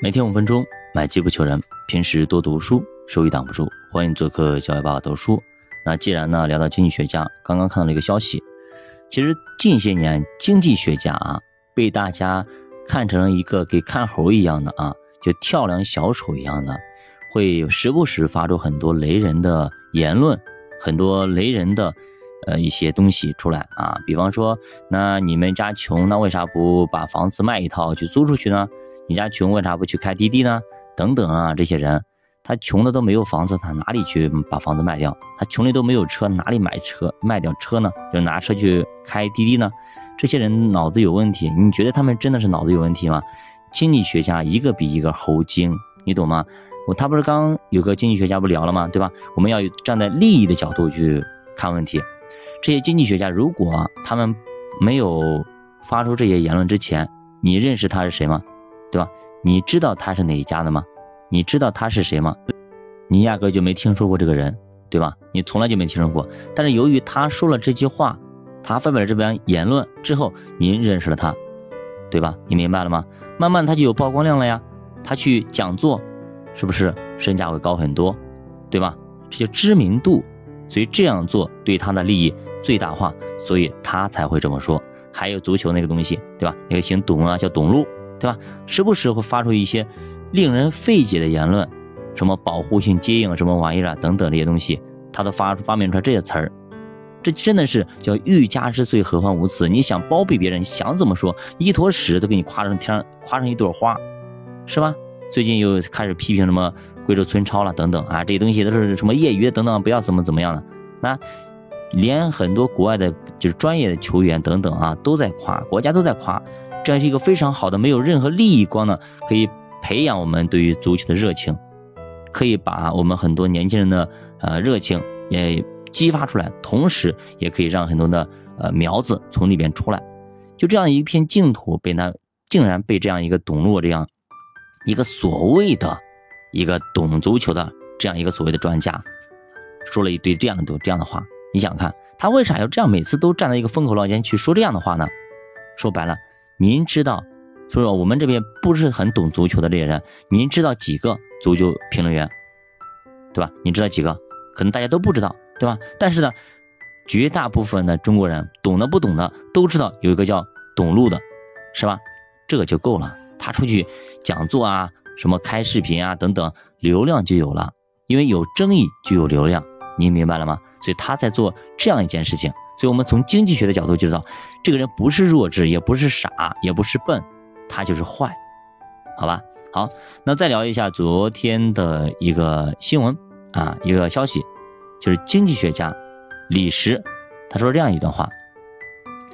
每天五分钟，买机不求人。平时多读书，收益挡不住。欢迎做客教育爸爸读书。那既然呢聊到经济学家，刚刚看到了一个消息，其实近些年经济学家啊被大家看成了一个给看猴一样的啊，就跳梁小丑一样的，会时不时发出很多雷人的言论，很多雷人的呃一些东西出来啊。比方说，那你们家穷，那为啥不把房子卖一套去租出去呢？你家穷，为啥不去开滴滴呢？等等啊，这些人，他穷的都没有房子，他哪里去把房子卖掉？他穷的都没有车，哪里买车卖掉车呢？就拿车去开滴滴呢？这些人脑子有问题，你觉得他们真的是脑子有问题吗？经济学家一个比一个猴精，你懂吗？我他不是刚有个经济学家不聊了吗？对吧？我们要站在利益的角度去看问题。这些经济学家如果他们没有发出这些言论之前，你认识他是谁吗？你知道他是哪一家的吗？你知道他是谁吗？你压根就没听说过这个人，对吧？你从来就没听说过。但是由于他说了这句话，他发表了这篇言论之后，您认识了他，对吧？你明白了吗？慢慢他就有曝光量了呀。他去讲座，是不是身价会高很多？对吧？这叫知名度。所以这样做对他的利益最大化，所以他才会这么说。还有足球那个东西，对吧？那个姓董啊，叫董路。对吧？时不时会发出一些令人费解的言论，什么保护性接应什么玩意儿啊等等这些东西，他都发发明出来这些词儿，这真的是叫欲加之罪，何患无辞？你想包庇别人，想怎么说，一坨屎都给你夸成天，夸成一朵花，是吧？最近又开始批评什么贵州村超了等等啊，这些东西都是什么业余的等等，不要怎么怎么样的。那连很多国外的，就是专业的球员等等啊，都在夸，国家都在夸。这样是一个非常好的，没有任何利益光呢，可以培养我们对于足球的热情，可以把我们很多年轻人的呃热情也激发出来，同时也可以让很多的呃苗子从里边出来。就这样一片净土，被他竟然被这样一个董路这样一个所谓的一个懂足球的这样一个所谓的专家说了一堆这样的这样的话。你想看他为啥要这样每次都站在一个风口浪尖去说这样的话呢？说白了。您知道，所以说我们这边不是很懂足球的这些人，您知道几个足球评论员，对吧？你知道几个？可能大家都不知道，对吧？但是呢，绝大部分的中国人懂的不懂的都知道有一个叫董路的，是吧？这个就够了。他出去讲座啊，什么开视频啊等等，流量就有了，因为有争议就有流量，您明白了吗？所以他在做这样一件事情。所以，我们从经济学的角度就知道，这个人不是弱智，也不是傻，也不是笨，他就是坏，好吧？好，那再聊一下昨天的一个新闻啊，一个消息，就是经济学家李石他说这样一段话，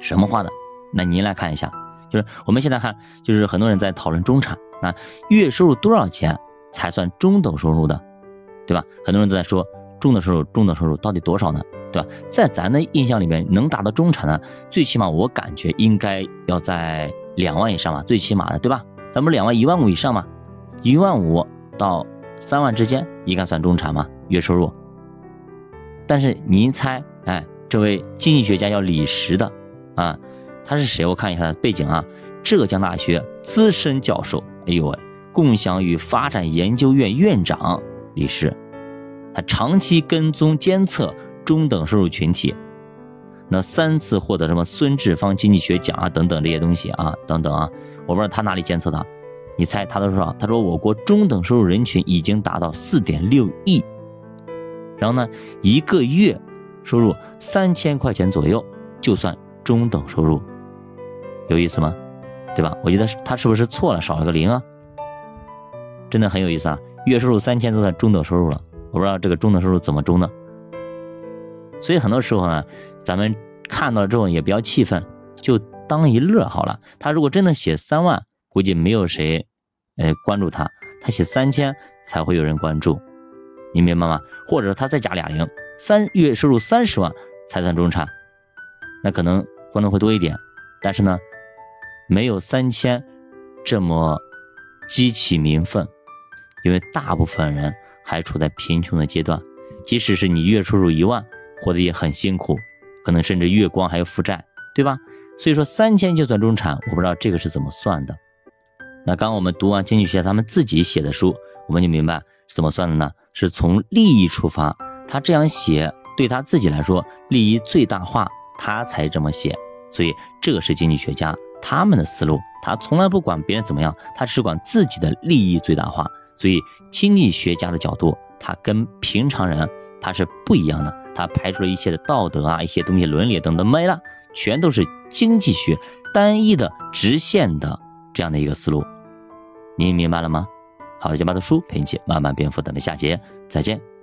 什么话呢？那您来看一下，就是我们现在看，就是很多人在讨论中产啊，月收入多少钱才算中等收入的，对吧？很多人都在说中等收入，中等收入到底多少呢？对吧？在咱的印象里面，能达到中产的，最起码我感觉应该要在两万以上吧，最起码的，对吧？咱们两万一万五以上嘛，一万五到三万之间应该算中产嘛，月收入。但是您猜，哎，这位经济学家叫李石的啊，他是谁？我看一下他的背景啊，浙江大学资深教授，哎呦喂，共享与发展研究院院长李石，他长期跟踪监测。中等收入群体，那三次获得什么孙志芳经济学奖啊等等这些东西啊等等啊，我不知道他哪里监测的，你猜他都说啥？他说我国中等收入人群已经达到四点六亿，然后呢，一个月收入三千块钱左右就算中等收入，有意思吗？对吧？我觉得他是不是错了，少了个零啊？真的很有意思啊，月收入三千都算中等收入了，我不知道这个中等收入怎么中的。所以很多时候呢，咱们看到之后也不要气愤，就当一乐好了。他如果真的写三万，估计没有谁，呃，关注他。他写三千才会有人关注，你明白吗？或者他再加俩零，三月收入三十万才算中产，那可能关注会多一点。但是呢，没有三千这么激起民愤，因为大部分人还处在贫穷的阶段，即使是你月收入一万。活得也很辛苦，可能甚至月光还有负债，对吧？所以说三千就算中产，我不知道这个是怎么算的。那刚刚我们读完经济学家他们自己写的书，我们就明白是怎么算的呢？是从利益出发，他这样写对他自己来说利益最大化，他才这么写。所以这个是经济学家他们的思路，他从来不管别人怎么样，他只管自己的利益最大化。所以经济学家的角度，他跟平常人他是不一样的，他排除了一切的道德啊，一些东西伦理等等没了，全都是经济学单一的直线的这样的一个思路。您明白了吗？好的，就把的书陪你一起慢慢变富，咱们下节再见。